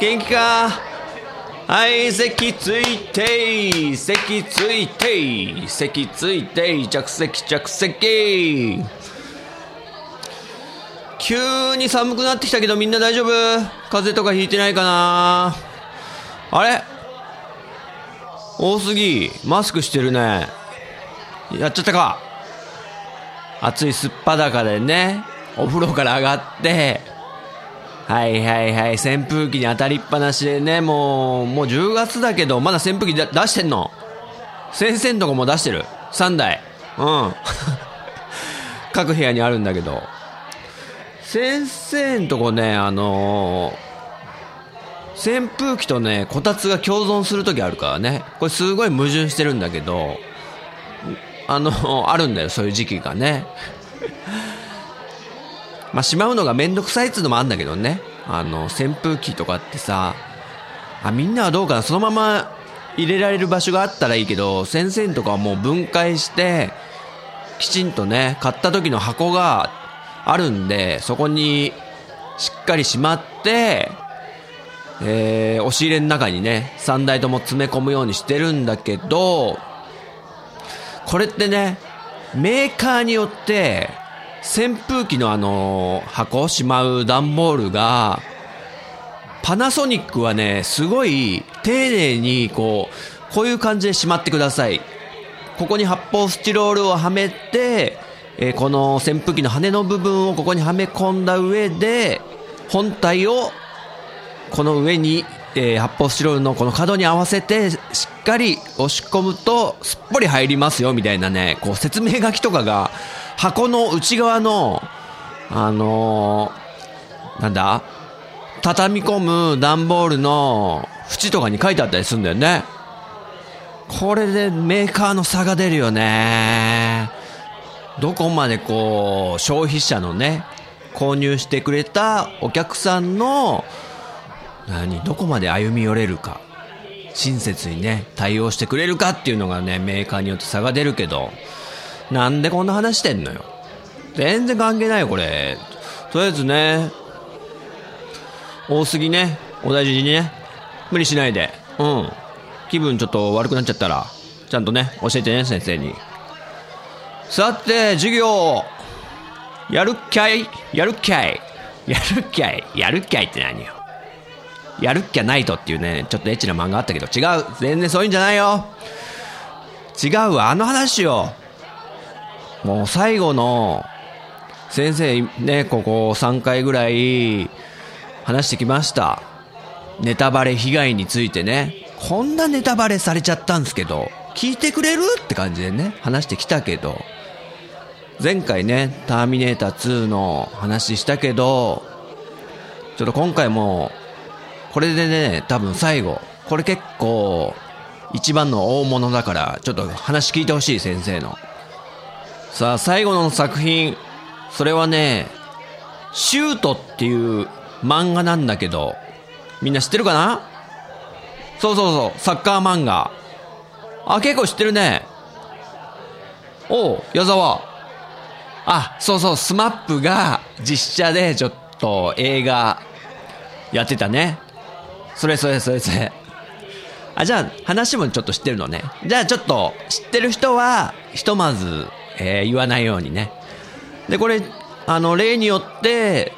元気か？はい席ついて席ついて席ついて着席着席。急に寒くなってきたけどみんな大丈夫？風邪とかひいてないかな？あれ？多すぎ。マスクしてるね。やっちゃったか。暑いすっぱだかでね。お風呂から上がって。はいはいはい。扇風機に当たりっぱなしでねもうもう10月だけどまだ扇風機出してんの？先生んとこも出してる。3台。うん。各部屋にあるんだけど。先生んとこねあのー扇風機とねこたつが共存する時あるからね。これすごい矛盾してるんだけどあのあるんだよそういう時期がね。まあ、しまうのがめんどくさいっつうのもあるんだけどね。あの、扇風機とかってさ、あ、みんなはどうかなそのまま入れられる場所があったらいいけど、先生とかはもう分解して、きちんとね、買った時の箱があるんで、そこにしっかりしまって、えー、押し入れの中にね、3台とも詰め込むようにしてるんだけど、これってね、メーカーによって、扇風機のあの箱しまう段ボールがパナソニックはねすごい丁寧にこうこういう感じでしまってください。ここに発泡スチロールをはめて、えーこの扇風機の羽の部分をここにはめ込んだ上で本体をこの上に、えー発泡スチロールのこの角に合わせてしっかり押し込むとすっぽり入りますよみたいなねこう説明書きとかが箱の内側のあのーなんだ畳み込む段ボールの縁とかに書いてあったりするんだよね。これでメーカーの差が出るよね。どこまでこう消費者のね購入してくれたお客さんの何どこまで歩み寄れるか。親切にね対応してくれるかっていうのがねメーカーによって差が出るけどなんでこんな話してんのよ。全然関係ないよこれ。とりあえずね多すぎねお大事にね無理しないで。うん。気分ちょっと悪くなっちゃったらちゃんとね教えてね先生に。さて授業やるっきゃいやるっきゃい。やるっきゃいやるっきゃいって何よ。やるっきゃないとっていうねちょっとエッチな漫画あったけど違う。全然そういうんじゃないよ。違うわあの話よもう最後の先生ねここ3回ぐらい話してきました。ネタバレ被害についてね。こんなネタバレされちゃったんですけど聞いてくれるって感じでね話してきたけど。前回ね「ターミネーター2」の話したけどちょっと今回もこれでね多分最後これ結構一番の大物だからちょっと話聞いてほしい先生の。さあ最後の作品それはね「シュート」っていう漫画なんだけどみんな知ってるかな？そうそうそうサッカー漫画。あ結構知ってるね。おう矢沢。あそうそうスマップが実写でちょっと映画やってたね。それそれそれそれあじゃあ話もちょっと知ってるのねじゃあちょっと知ってる人はひとまず、えー言わないようにねでこれあの例によって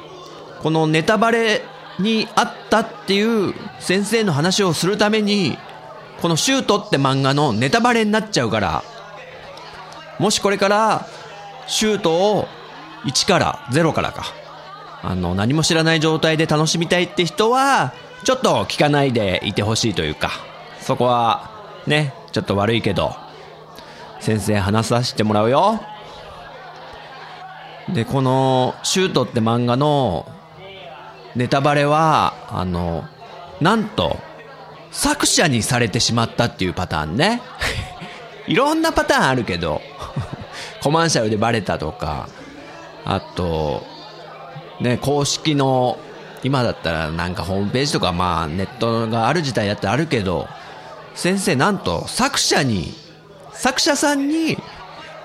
このネタバレにあったっていう先生の話をするためにこの「シュート」って漫画のネタバレになっちゃうからもしこれからシュートを1から0からか。あの、何も知らない状態で楽しみたいって人は、ちょっと聞かないでいてほしいというか、そこは、ね、ちょっと悪いけど、先生話させてもらうよ。で、この、シュートって漫画の、ネタバレは、あの、なんと、作者にされてしまったっていうパターンね。いろんなパターンあるけど、コマーシャルでバレたとか、あと、ね、公式の、今だったらなんかホームページとかまあネットがある時代だってあるけど、先生なんと作者に、作者さんに、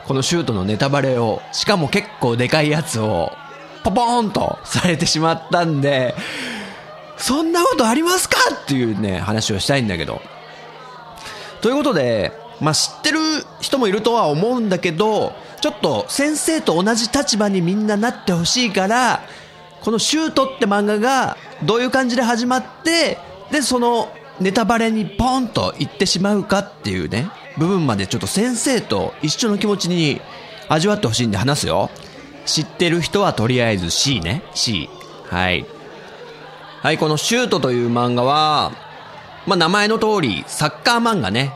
このシュートのネタバレを、しかも結構でかいやつを、ポポーンとされてしまったんで、そんなことありますかっていうね、話をしたいんだけど。ということで、まあ、知ってる人もいるとは思うんだけど、ちょっと先生と同じ立場にみんななってほしいから、このシュートって漫画がどういう感じで始まって、で、そのネタバレにポンと言ってしまうかっていうね、部分までちょっと先生と一緒の気持ちに味わってほしいんで話すよ。知ってる人はとりあえず C ね。C。はい。はい、このシュートという漫画は、まあ名前の通りサッカー漫画ね。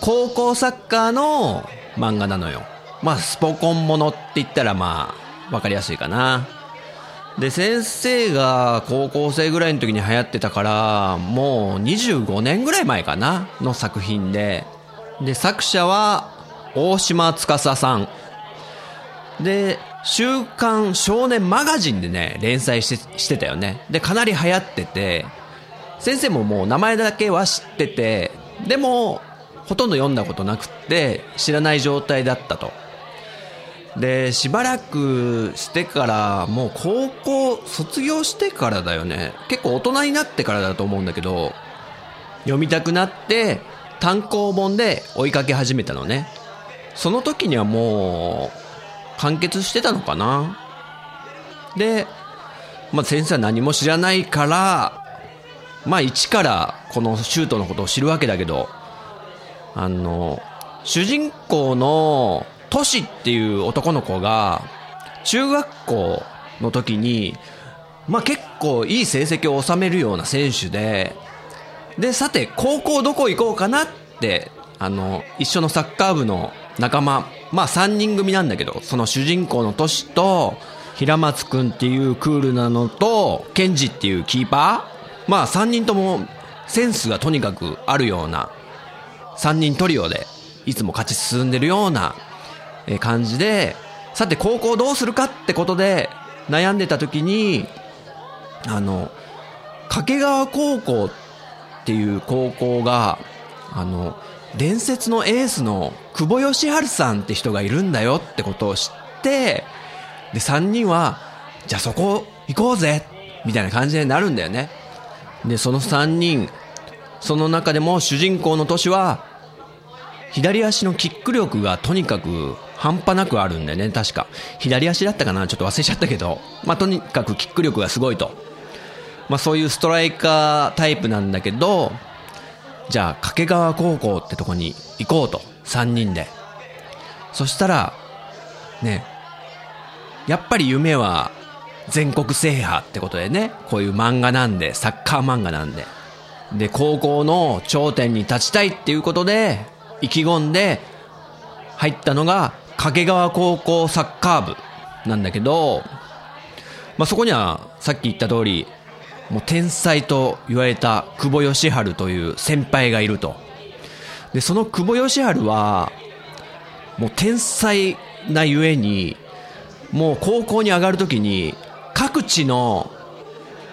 高校サッカーの漫画なのよ。まあスポコンものって言ったらまあわかりやすいかな。で、先生が高校生ぐらいの時に流行ってたから、もう25年ぐらい前かなの作品で、で、作者は大島司さん。で、週刊少年マガジンでね、連載してしてたよね。で、かなり流行ってて、先生ももう名前だけは知ってて、でも、ほとんど読んだことなくって、知らない状態だったと。で、しばらくしてから、もう高校卒業してからだよね。結構大人になってからだと思うんだけど、読みたくなって、単行本で追いかけ始めたのね。その時にはもう、完結してたのかなで、まあ先生は何も知らないから、まあ一からこのシュートのことを知るわけだけど、あの、主人公のトシっていう男の子が、中学校の時に、まあ結構いい成績を収めるような選手で、で、さて、高校どこ行こうかなって、あの、一緒のサッカー部の仲間、まあ3人組なんだけど、その主人公のトシと、平松くんっていうクールなのと、ケンジっていうキーパーまあ3人ともセンスがとにかくあるような、3人トリオで、いつも勝ち進んでるような感じで、さて高校どうするかってことで悩んでた時に、あの、掛川高校っていう高校が、あの、伝説のエースの久保義治さんって人がいるんだよってことを知って、で、3人は、じゃあそこ行こうぜみたいな感じになるんだよね。で、その3人、その中でも主人公の都市は、左足のキック力がとにかく半端なくあるんだよね、確か。左足だったかなちょっと忘れちゃったけど。まあ、とにかくキック力がすごいと。まあ、そういうストライカータイプなんだけど、じゃあ、掛川高校ってとこに行こうと。3人で。そしたら、ね、やっぱり夢は全国制覇ってことでね、こういう漫画なんで、サッカー漫画なんで。で、高校の頂点に立ちたいっていうことで、意気込んで入ったのが掛川高校サッカー部なんだけど、まあ、そこにはさっき言った通り、もう天才と言われた久保義治という先輩がいると。で、その久保義治は、もう天才なゆえに、もう高校に上がるときに、各地の、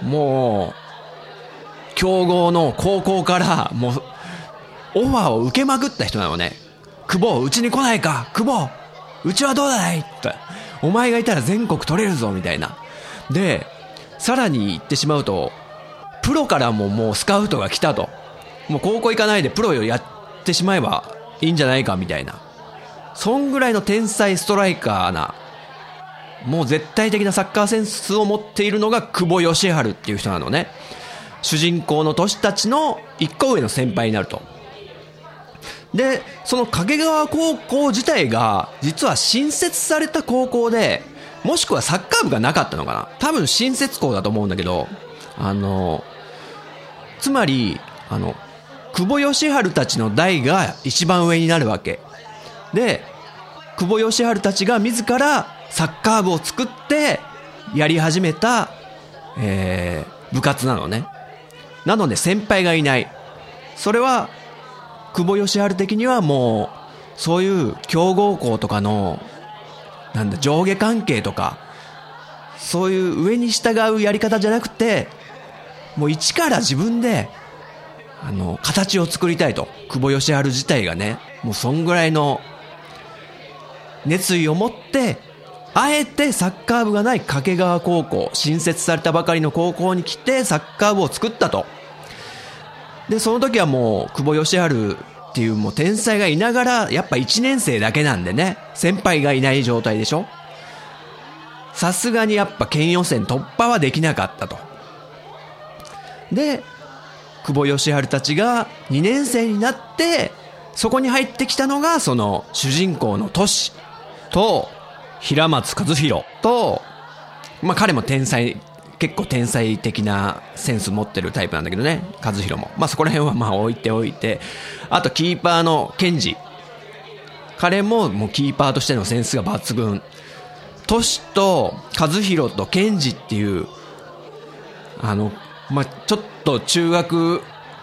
もう、強豪の高校から、もう、オファーを受けまくった人なのね。久保、うちに来ないか久保うちはどうだいって。お前がいたら全国取れるぞみたいな。で、さらに言ってしまうと、プロからももうスカウトが来たと。もう高校行かないでプロをやってしまえばいいんじゃないかみたいな。そんぐらいの天才ストライカーな、もう絶対的なサッカーセンスを持っているのが久保義治っていう人なのね。主人公の年たちの一個上の先輩になると。で、その掛川高校自体が、実は新設された高校で、もしくはサッカー部がなかったのかな多分新設校だと思うんだけど、あの、つまり、あの、久保義治たちの代が一番上になるわけ。で、久保義治たちが自らサッカー部を作ってやり始めた、えー、部活なのね。なので先輩がいない。それは、久保義治的にはもう、そういう強豪校とかの、なんだ、上下関係とか、そういう上に従うやり方じゃなくて、もう一から自分で、あの、形を作りたいと。久保義治自体がね、もうそんぐらいの熱意を持って、あえてサッカー部がない掛川高校、新設されたばかりの高校に来てサッカー部を作ったと。で、その時はもう、久保義治っていうもう天才がいながら、やっぱ1年生だけなんでね、先輩がいない状態でしょさすがにやっぱ県予選突破はできなかったと。で、久保義治たちが2年生になって、そこに入ってきたのが、その主人公のトシと、平松和弘と、まあ彼も天才、結構天才的なセンス持ってるタイプなんだけどね、和弘も。まあそこら辺はまあ置いておいて、あとキーパーのケンジ。彼ももうキーパーとしてのセンスが抜群。トシと和弘とケンジっていう、あの、まあ、ちょっと中学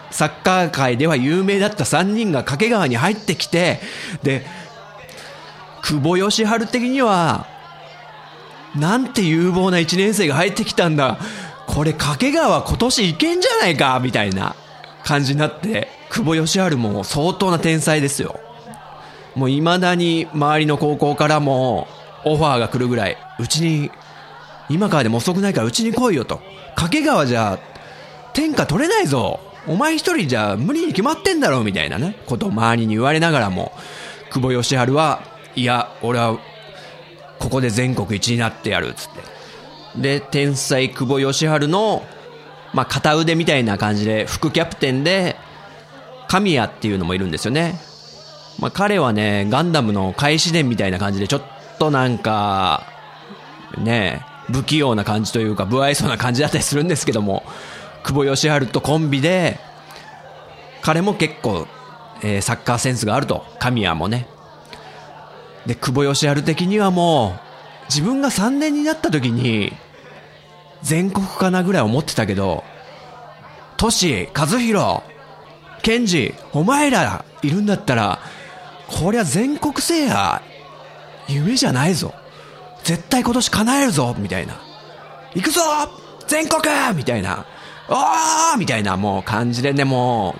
サッカー界では有名だった3人が掛川に入ってきて、で、久保義治的には、なんて有望な1年生が入ってきたんだ。これ掛川今年いけんじゃないか？みたいな感じになって、久保義治も相当な天才ですよ。もう未だに周りの高校からもオファーが来るぐらい、うちに、今からでも遅くないからうちに来いよと。掛川じゃ天下取れないぞお前一人じゃ無理に決まってんだろうみたいなね、ことを周りに言われながらも、久保義治は、いや、俺は、ここで全国一になってやる、つって。で、天才久保義治の、まあ、片腕みたいな感じで、副キャプテンで、神谷っていうのもいるんですよね。まあ、彼はね、ガンダムの開始伝みたいな感じで、ちょっとなんか、ね、不器用な感じというか、不愛想な感じだったりするんですけども、久保義治とコンビで、彼も結構、えー、サッカーセンスがあると。神谷もね。で、久保義治的にはもう、自分が3年になった時に、全国かなぐらい思ってたけど、トシ、和弘、ケンジ、お前らいるんだったら、こりゃ全国制覇、夢じゃないぞ。絶対今年叶えるぞみたいな。行くぞ全国みたいな。おーみたいなもう感じでね、も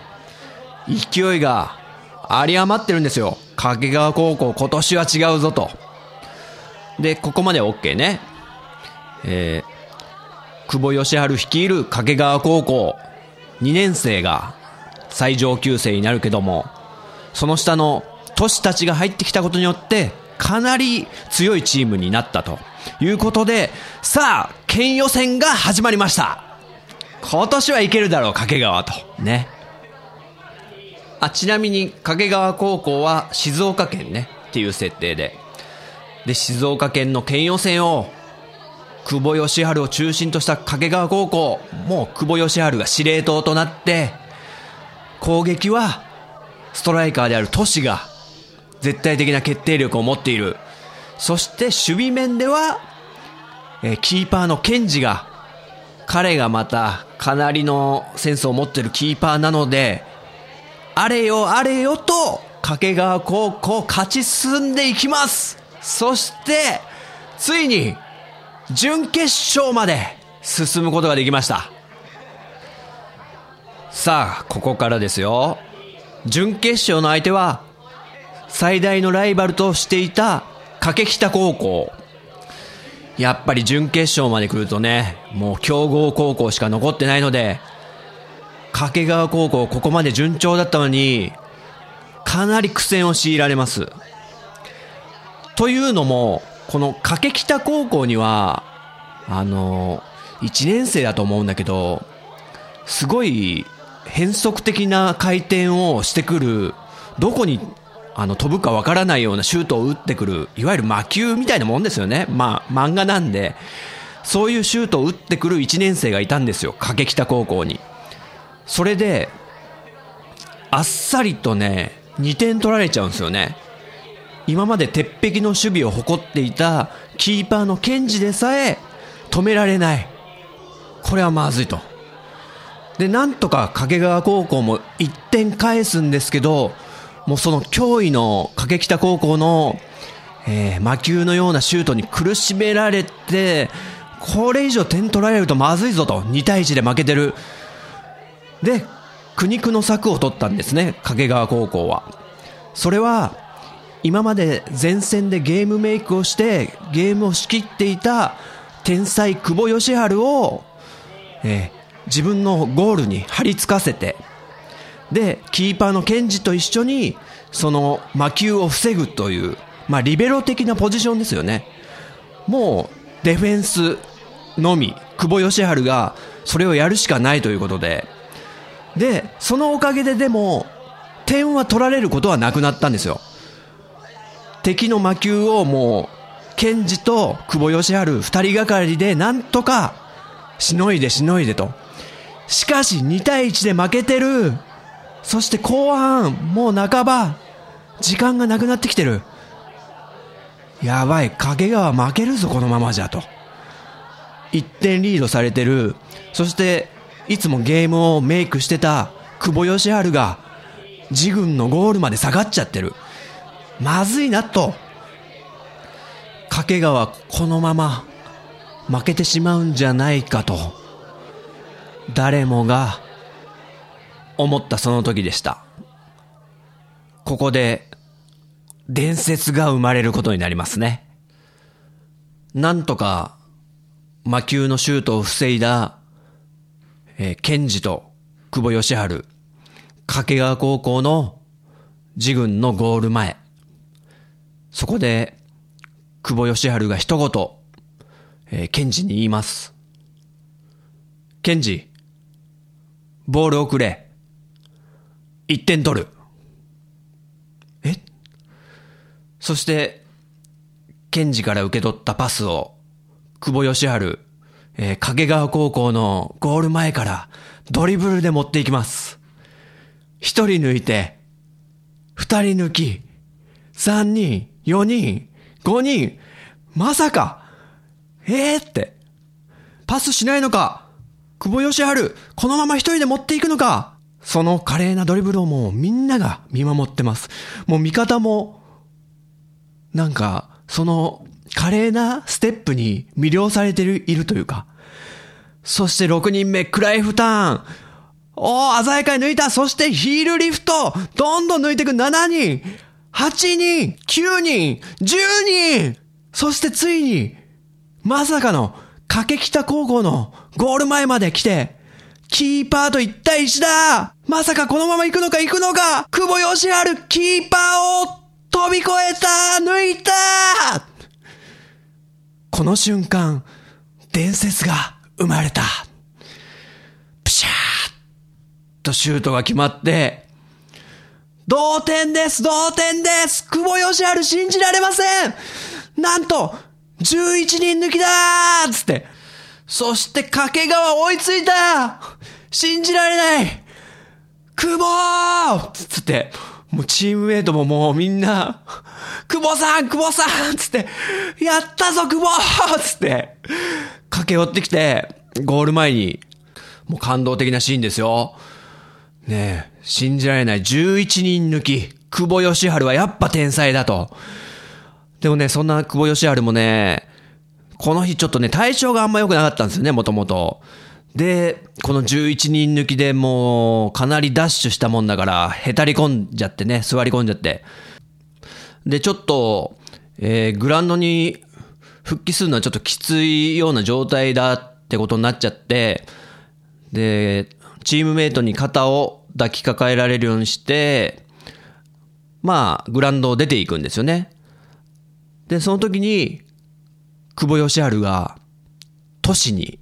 う、勢いがあり余ってるんですよ。掛川高校今年は違うぞと。で、ここまで OK ね。えー、久保義治率いる掛川高校2年生が最上級生になるけども、その下の都市たちが入ってきたことによって、かなり強いチームになったということで、さあ、県予選が始まりました。今年はいけるだろう、掛川と。ね。あ、ちなみに、掛川高校は静岡県ね、っていう設定で。で、静岡県の県予選を、久保義治を中心とした掛川高校、もう久保義治が司令塔となって、攻撃は、ストライカーである都市が、絶対的な決定力を持っている。そして守備面では、えー、キーパーのケンジが、彼がまたかなりのセンスを持ってるキーパーなので、あれよあれよと、掛川高校勝ち進んでいきますそして、ついに、準決勝まで進むことができました。さあ、ここからですよ。準決勝の相手は、最大のライバルとしていた、掛北高校。やっぱり準決勝まで来るとね、もう強豪高校しか残ってないので、掛川高校ここまで順調だったのに、かなり苦戦を強いられます。というのも、この掛北高校には、あの、1年生だと思うんだけど、すごい変則的な回転をしてくる、どこにあの、飛ぶかわからないようなシュートを打ってくる、いわゆる魔球みたいなもんですよね。まあ、漫画なんで、そういうシュートを打ってくる1年生がいたんですよ。掛北高校に。それで、あっさりとね、2点取られちゃうんですよね。今まで鉄壁の守備を誇っていたキーパーのケンジでさえ止められない。これはまずいと。で、なんとか掛川高校も1点返すんですけど、もうその脅威の掛北高校の、えー、魔球のようなシュートに苦しめられて、これ以上点取られるとまずいぞと、2対1で負けてる。で、苦肉の策を取ったんですね、掛川高校は。それは、今まで前線でゲームメイクをしてゲームを仕切っていた天才久保義治を、えー、自分のゴールに張り付かせてで、キーパーのケンジと一緒に、その魔球を防ぐという、まあ、リベロ的なポジションですよね。もう、ディフェンスのみ、久保義治がそれをやるしかないということで、で、そのおかげででも、点は取られることはなくなったんですよ。敵の魔球をもう、ケンジと久保義治二人がかりでなんとか、しのいでしのいでと。しかし2対1で負けてるそして後半、もう半ば、時間がなくなってきてる。やばい、影川負けるぞ、このままじゃと。1点リードされてる。そして、いつもゲームをメイクしてた久保義治が、自軍のゴールまで下がっちゃってる。まずいなと。掛川、このまま負けてしまうんじゃないかと。誰もが思ったその時でした。ここで、伝説が生まれることになりますね。なんとか、魔球のシュートを防いだ、えー、ケンジと久保義治、掛川高校の自軍のゴール前。そこで、久保義治が一言、えー、ケンジに言います。ケンジ、ボールをくれ。1点取る。え？そして、ケンジから受け取ったパスを、久保義治、えー、掛川高校のゴール前からドリブルで持っていきます。一人抜いて、二人抜き、三人、四人、五人、まさか、えー、って、パスしないのか久保義治、このまま一人で持っていくのかその華麗なドリブルをもうみんなが見守ってます。もう味方も、なんか、その華麗なステップに魅了されているというか。そして6人目、クライフターン。おー、鮮やかに抜いた。そしてヒールリフト。どんどん抜いていく7人、8人、9人、10人。そしてついに、まさかの、駆け北高校のゴール前まで来て、キーパーと1対1だまさかこのまま行くのか行くのか久保義治キーパーを飛び越えた抜いたこの瞬間、伝説が生まれた。プシャーとシュートが決まって、同点です同点です。久保義治信じられません。なんと、11人抜きだーつって、そして掛川追いついた。信じられない。久保つって、もうチームメイトももうみんな、久保さん久保さんつって、やったぞ久保つって、駆け寄ってきて、ゴール前に、もう感動的なシーンですよ。ねえ、信じられない11人抜き、久保義治はやっぱ天才だと。でもね、そんな久保義治もね、この日ちょっとね、体調があんま良くなかったんですよね、もともと。で、この11人抜きでもう、かなりダッシュしたもんだから、へたり込んじゃってね、座り込んじゃって。で、ちょっと、えー、グラウンドに復帰するのはちょっときついような状態だってことになっちゃって、で、チームメイトに肩を抱きかかえられるようにして、まあ、グラウンドを出ていくんですよね。で、その時に、久保義治が、都市に、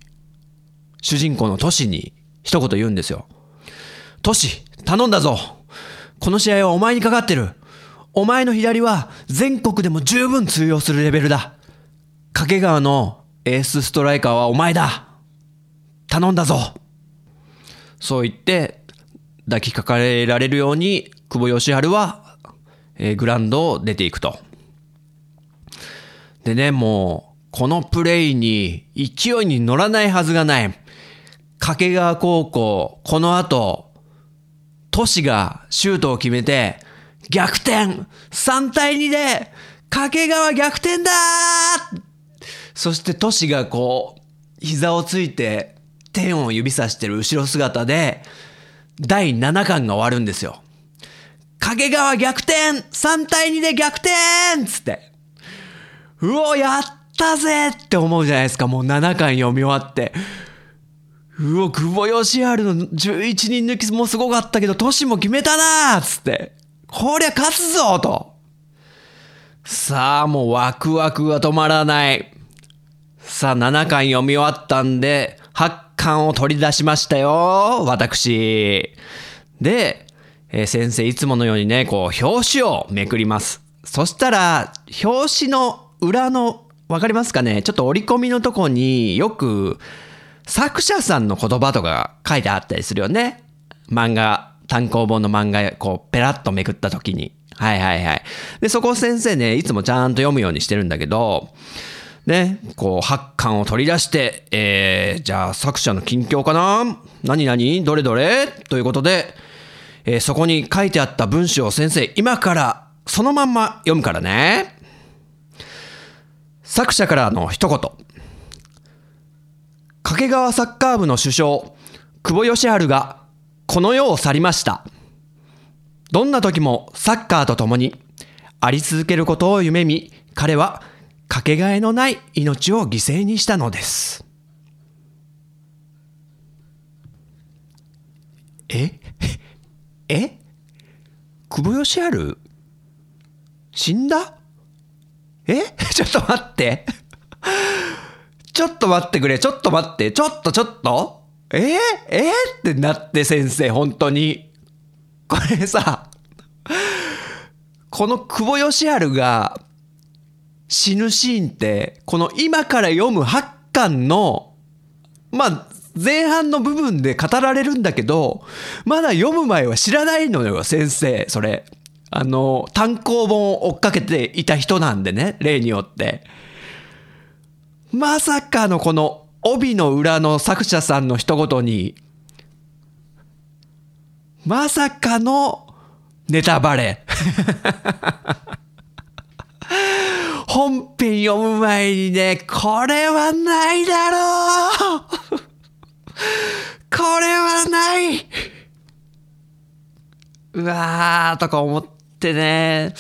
主人公の都市に一言言うんですよ。都市、頼んだぞこの試合はお前にかかってるお前の左は全国でも十分通用するレベルだ。掛川のエースストライカーはお前だ。頼んだぞ。そう言って抱きかかえられるように久保義治は、えー、グランドを出ていくと。でね、もう、このプレイに勢いに乗らないはずがない。掛川高校、この後、都市がシュートを決めて、逆転 !3 対2で、掛川逆転だそして都市がこう、膝をついて、天を指さしてる後ろ姿で、第7巻が終わるんですよ。掛川逆転 !3 対2で逆転つって。うお、やったぜって思うじゃないですか。もう7巻読み終わって。うお、久保義治の11人抜きもすごかったけど、都市も決めたなーつって。こりゃ勝つぞと。さあ、もうワクワクが止まらない。さあ、7巻読み終わったんで、8巻を取り出しましたよ、私。で、えー、先生いつものようにね、こう、表紙をめくります。そしたら、表紙の裏の、わかりますかね？ちょっと折り込みのとこによく作者さんの言葉とか書いてあったりするよね。漫画、単行本の漫画、こう、ペラッとめくった時に。はいはいはい。で、そこ先生ね、いつもちゃんと読むようにしてるんだけど、ね、こう、発巻を取り出して、えー、じゃあ作者の近況かな？何々どれどれ？ということで、えー、そこに書いてあった文章を先生、今からそのまんま読むからね。作者からの一言。掛川サッカー部の主将、久保義治がこの世を去りました。どんな時もサッカーと共にあり続けることを夢見、彼はかけがえのない命を犠牲にしたのです。え？え？久保義治死んだ？え？ちょっと待って。ちょっと待ってくれ、ちょっと待って、ちょっとちょっと。えー、えー、ってなって先生、本当に。これさ、この久保義治が死ぬシーンって、この今から読む8巻の、まあ、前半の部分で語られるんだけど、まだ読む前は知らないのよ、先生、それ。あの、単行本を追っかけていた人なんでね、例によって。まさかのこの帯の裏の作者さんの一言に、まさかのネタバレ。本編読む前にね、これはないだろう。これはない。うわーとか思っってね、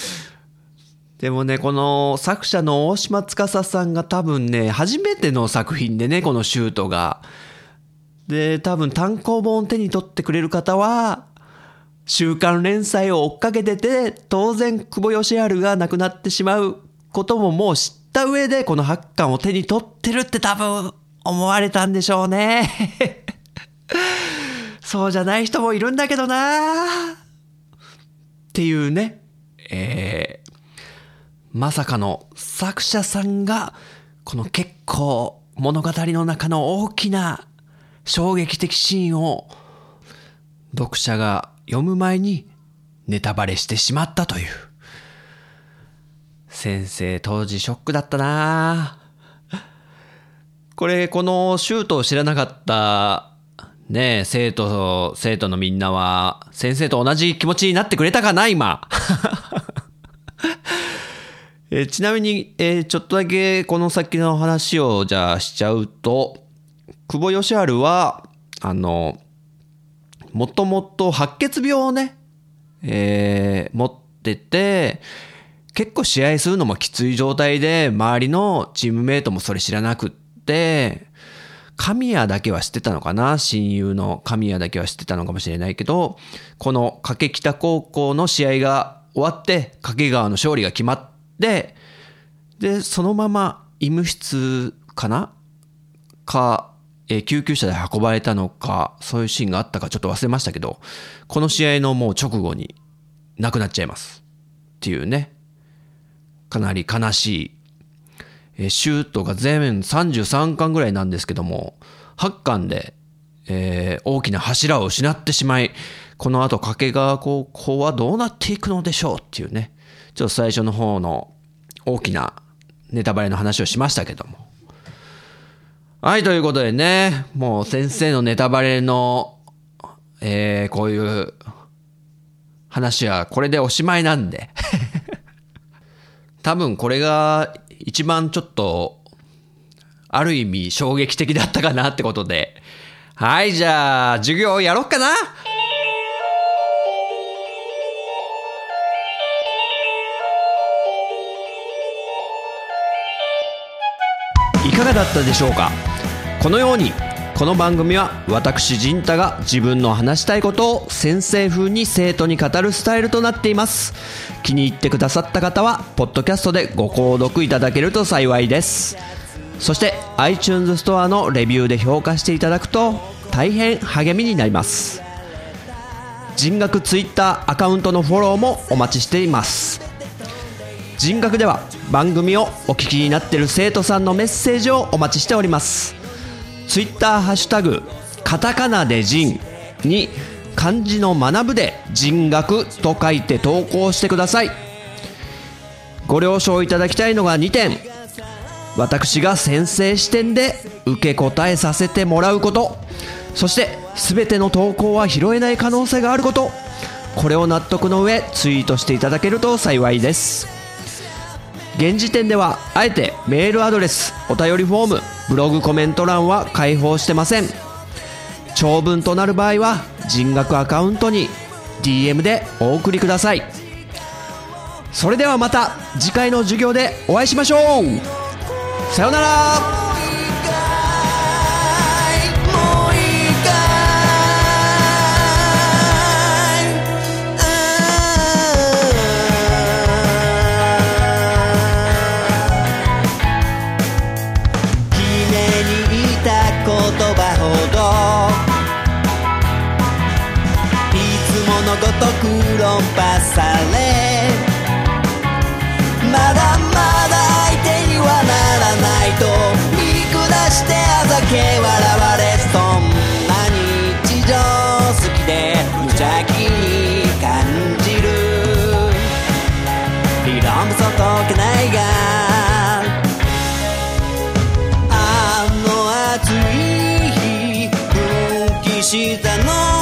でもね、この作者の大島司さんが多分ね、初めての作品でね、このシュートが。で、多分単行本を手に取ってくれる方は、週刊連載を追っかけてて、当然久保義治が亡くなってしまうことももう知った上で、この8巻を手に取ってるって多分思われたんでしょうね。そうじゃない人もいるんだけどなっていうね、えー、まさかの作者さんが、この結構物語の中の大きな衝撃的シーンを読者が読む前にネタバレしてしまったという。先生当時ショックだったなこれこのシュートを知らなかったね、生徒、生徒のみんなは、先生と同じ気持ちになってくれたかな、今。えちなみに、えー、ちょっとだけこの先の話をじゃあしちゃうと、久保義治は、あの、もともと白血病をね、えー、持ってて、結構試合するのもきつい状態で、周りのチームメイトもそれ知らなくって、神谷だけは知ってたのかな？親友の神谷だけは知ってたのかもしれないけど、この掛北高校の試合が終わって、掛川の勝利が決まって、で、そのまま医務室かな？か、えー、救急車で運ばれたのか、そういうシーンがあったかちょっと忘れましたけど、この試合のもう直後に亡くなっちゃいます。っていうね、かなり悲しい、えー、シュートが全33巻ぐらいなんですけども、8巻で、えー、大きな柱を失ってしまい、この後掛川高校はどうなっていくのでしょうっていうね、ちょっと最初の方の大きなネタバレの話をしましたけども。はい、ということでね、もう先生のネタバレの、えー、こういう話はこれでおしまいなんで。多分これが一番ちょっと、ある意味衝撃的だったかなってことで。はい、じゃあ、授業やろっかなかがだったでしょうか？このようにこの番組は私陣太が自分の話したいことを先生風に生徒に語るスタイルとなっています。気に入ってくださった方はポッドキャストでご購読いただけると幸いです。そして iTunes ストアのレビューで評価していただくと大変励みになります。人学 Twitter アカウントのフォローもお待ちしています。人学では番組をお聞きになってる生徒さんのメッセージをお待ちしております。ツイッターハッシュタグカタカナで人に漢字の学ぶで人学と書いて投稿してください。ご了承いただきたいのが2点。私が先生視点で受け答えさせてもらうこと。そして全ての投稿は拾えない可能性があること。これを納得の上ツイートしていただけると幸いです。現時点ではあえてメールアドレスお便りフォームブログコメント欄は開放してません。長文となる場合は人額アカウントに DM でお送りください。それではまた次回の授業でお会いしましょう。さようなら。とく論破されまだまだ相手にはならないと見下してあざけ笑われそんな日常好きで無邪気に感じる。理論もそ解けないがあの暑い日復帰したの